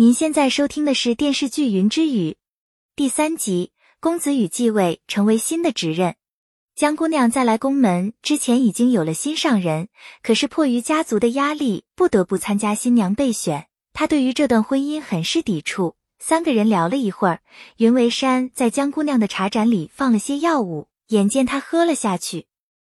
您现在收听的是电视剧《云之羽》第三集。公子羽继位，成为新的职任。江姑娘在来宫门之前已经有了心上人，可是迫于家族的压力，不得不参加新娘备选。她对于这段婚姻很是抵触。三个人聊了一会儿，云为山在江姑娘的茶盏里放了些药物，眼见她喝了下去。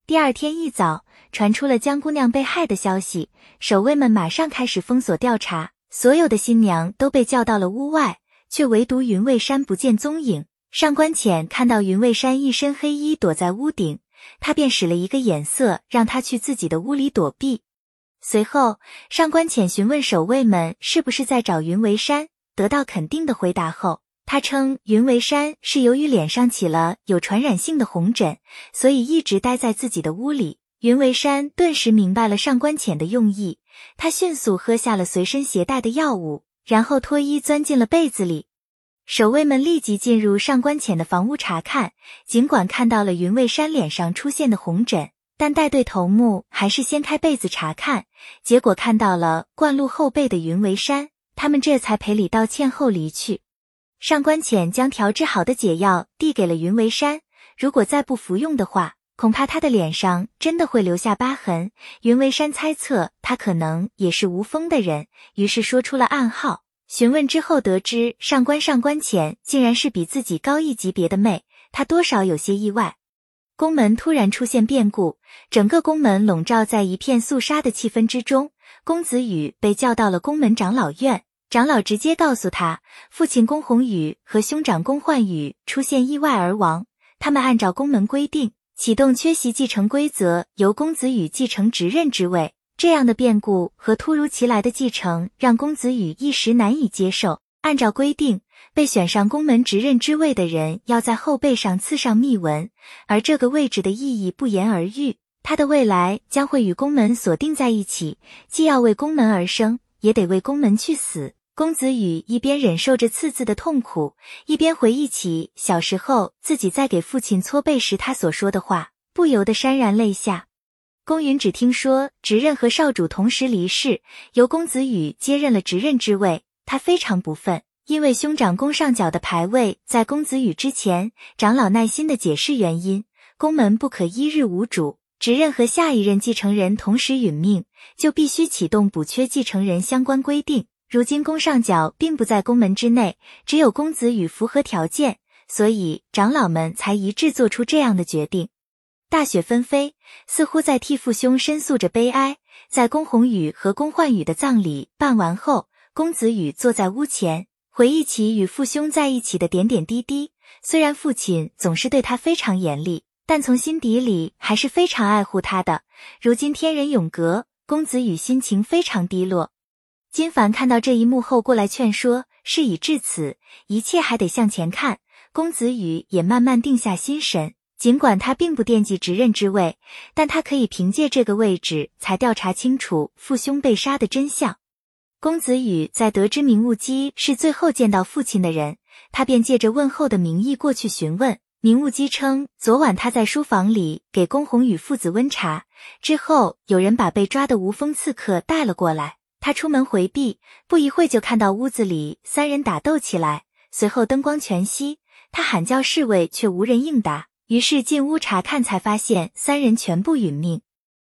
第二天一早，传出了江姑娘被害的消息，守卫们马上开始封锁调查。所有的新娘都被叫到了屋外，却唯独云未山不见踪影。上官浅看到云未山一身黑衣躲在屋顶，他便使了一个眼色，让他去自己的屋里躲避。随后，上官浅询问守卫们是不是在找云为山，得到肯定的回答后，他称云为山是由于脸上起了有传染性的红疹，所以一直待在自己的屋里。云为山顿时明白了上官浅的用意。他迅速喝下了随身携带的药物，然后脱衣钻进了被子里。守卫们立即进入上官浅的房屋查看，尽管看到了云为山脸上出现的红疹，但带队头目还是掀开被子查看，结果看到了灌入后背的云为山，他们这才赔礼道歉后离去。上官浅将调制好的解药递给了云为山，如果再不服用的话。恐怕他的脸上真的会留下疤痕。云为山猜测他可能也是吴峰的人，于是说出了暗号。询问之后得知上官上官浅竟然是比自己高一级别的妹，他多少有些意外。宫门突然出现变故，整个宫门笼罩在一片肃杀的气氛之中。公子羽被叫到了宫门长老院，长老直接告诉他，父亲宫宏宇和兄长宫焕宇出现意外而亡，他们按照宫门规定。启动缺席继承规则，由公子羽继承执任之位。这样的变故和突如其来的继承，让公子羽一时难以接受。按照规定，被选上宫门执任之位的人，要在后背上刺上密文，而这个位置的意义不言而喻。他的未来将会与宫门锁定在一起，既要为宫门而生，也得为宫门去死。公子羽一边忍受着刺字的痛苦，一边回忆起小时候自己在给父亲搓背时他所说的话，不由得潸然泪下。公允只听说执任和少主同时离世，由公子羽接任了执任之位，他非常不忿，因为兄长宫上角的牌位在公子羽之前。长老耐心的解释原因：宫门不可一日无主，执任和下一任继承人同时殒命，就必须启动补缺继承人相关规定。如今宫上角并不在宫门之内，只有公子羽符合条件，所以长老们才一致做出这样的决定。大雪纷飞，似乎在替父兄申诉着悲哀。在宫宏宇和宫焕宇的葬礼办完后，公子羽坐在屋前，回忆起与父兄在一起的点点滴滴。虽然父亲总是对他非常严厉，但从心底里还是非常爱护他的。如今天人永隔，公子羽心情非常低落。金凡看到这一幕后，过来劝说：“事已至此，一切还得向前看。”公子羽也慢慢定下心神。尽管他并不惦记执任之位，但他可以凭借这个位置，才调查清楚父兄被杀的真相。公子羽在得知明悟基是最后见到父亲的人，他便借着问候的名义过去询问。明悟基称，昨晚他在书房里给宫宏宇父子温茶，之后有人把被抓的无风刺客带了过来。他出门回避，不一会就看到屋子里三人打斗起来。随后灯光全熄，他喊叫侍卫，却无人应答。于是进屋查看，才发现三人全部殒命。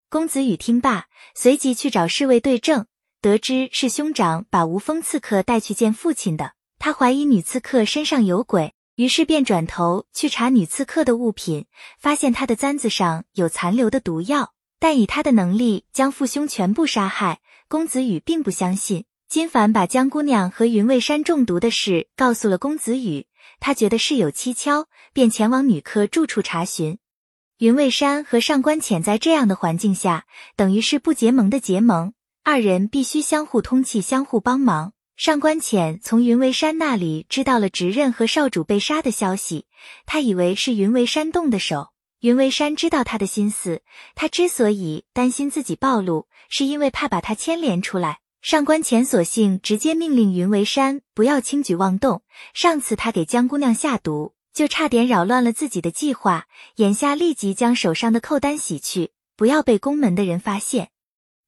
公子羽听罢，随即去找侍卫对证，得知是兄长把无锋刺客带去见父亲的。他怀疑女刺客身上有鬼，于是便转头去查女刺客的物品，发现她的簪子上有残留的毒药。但以他的能力将父兄全部杀害，公子羽并不相信。金凡把江姑娘和云未山中毒的事告诉了公子羽，他觉得事有蹊跷，便前往女客住处查询。云未山和上官浅在这样的环境下，等于是不结盟的结盟，二人必须相互通气，相互帮忙。上官浅从云为山那里知道了执任和少主被杀的消息，他以为是云为山动的手。云为山知道他的心思，他之所以担心自己暴露，是因为怕把他牵连出来。上官浅索性直接命令云为山不要轻举妄动。上次他给江姑娘下毒，就差点扰乱了自己的计划。眼下立即将手上的扣单洗去，不要被宫门的人发现。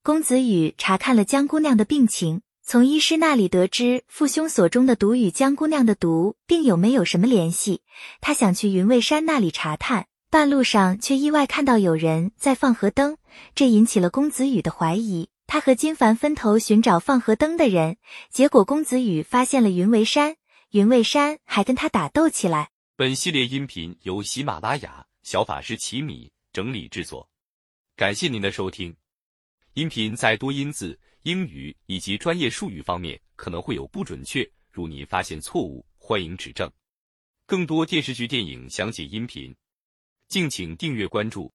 公子羽查看了江姑娘的病情，从医师那里得知父兄所中的毒与江姑娘的毒并有没有什么联系，他想去云为山那里查探，半路上却意外看到有人在放河灯，这引起了公子羽的怀疑。他和金凡分头寻找放河灯的人，结果公子羽发现了云为山，云为山还跟他打斗起来。本系列音频由喜马拉雅小法师奇米整理制作，感谢您的收听。音频在多音字、英语以及专业术语方面可能会有不准确，如您发现错误，欢迎指正。更多电视剧、电影详解音频，敬请订阅关注。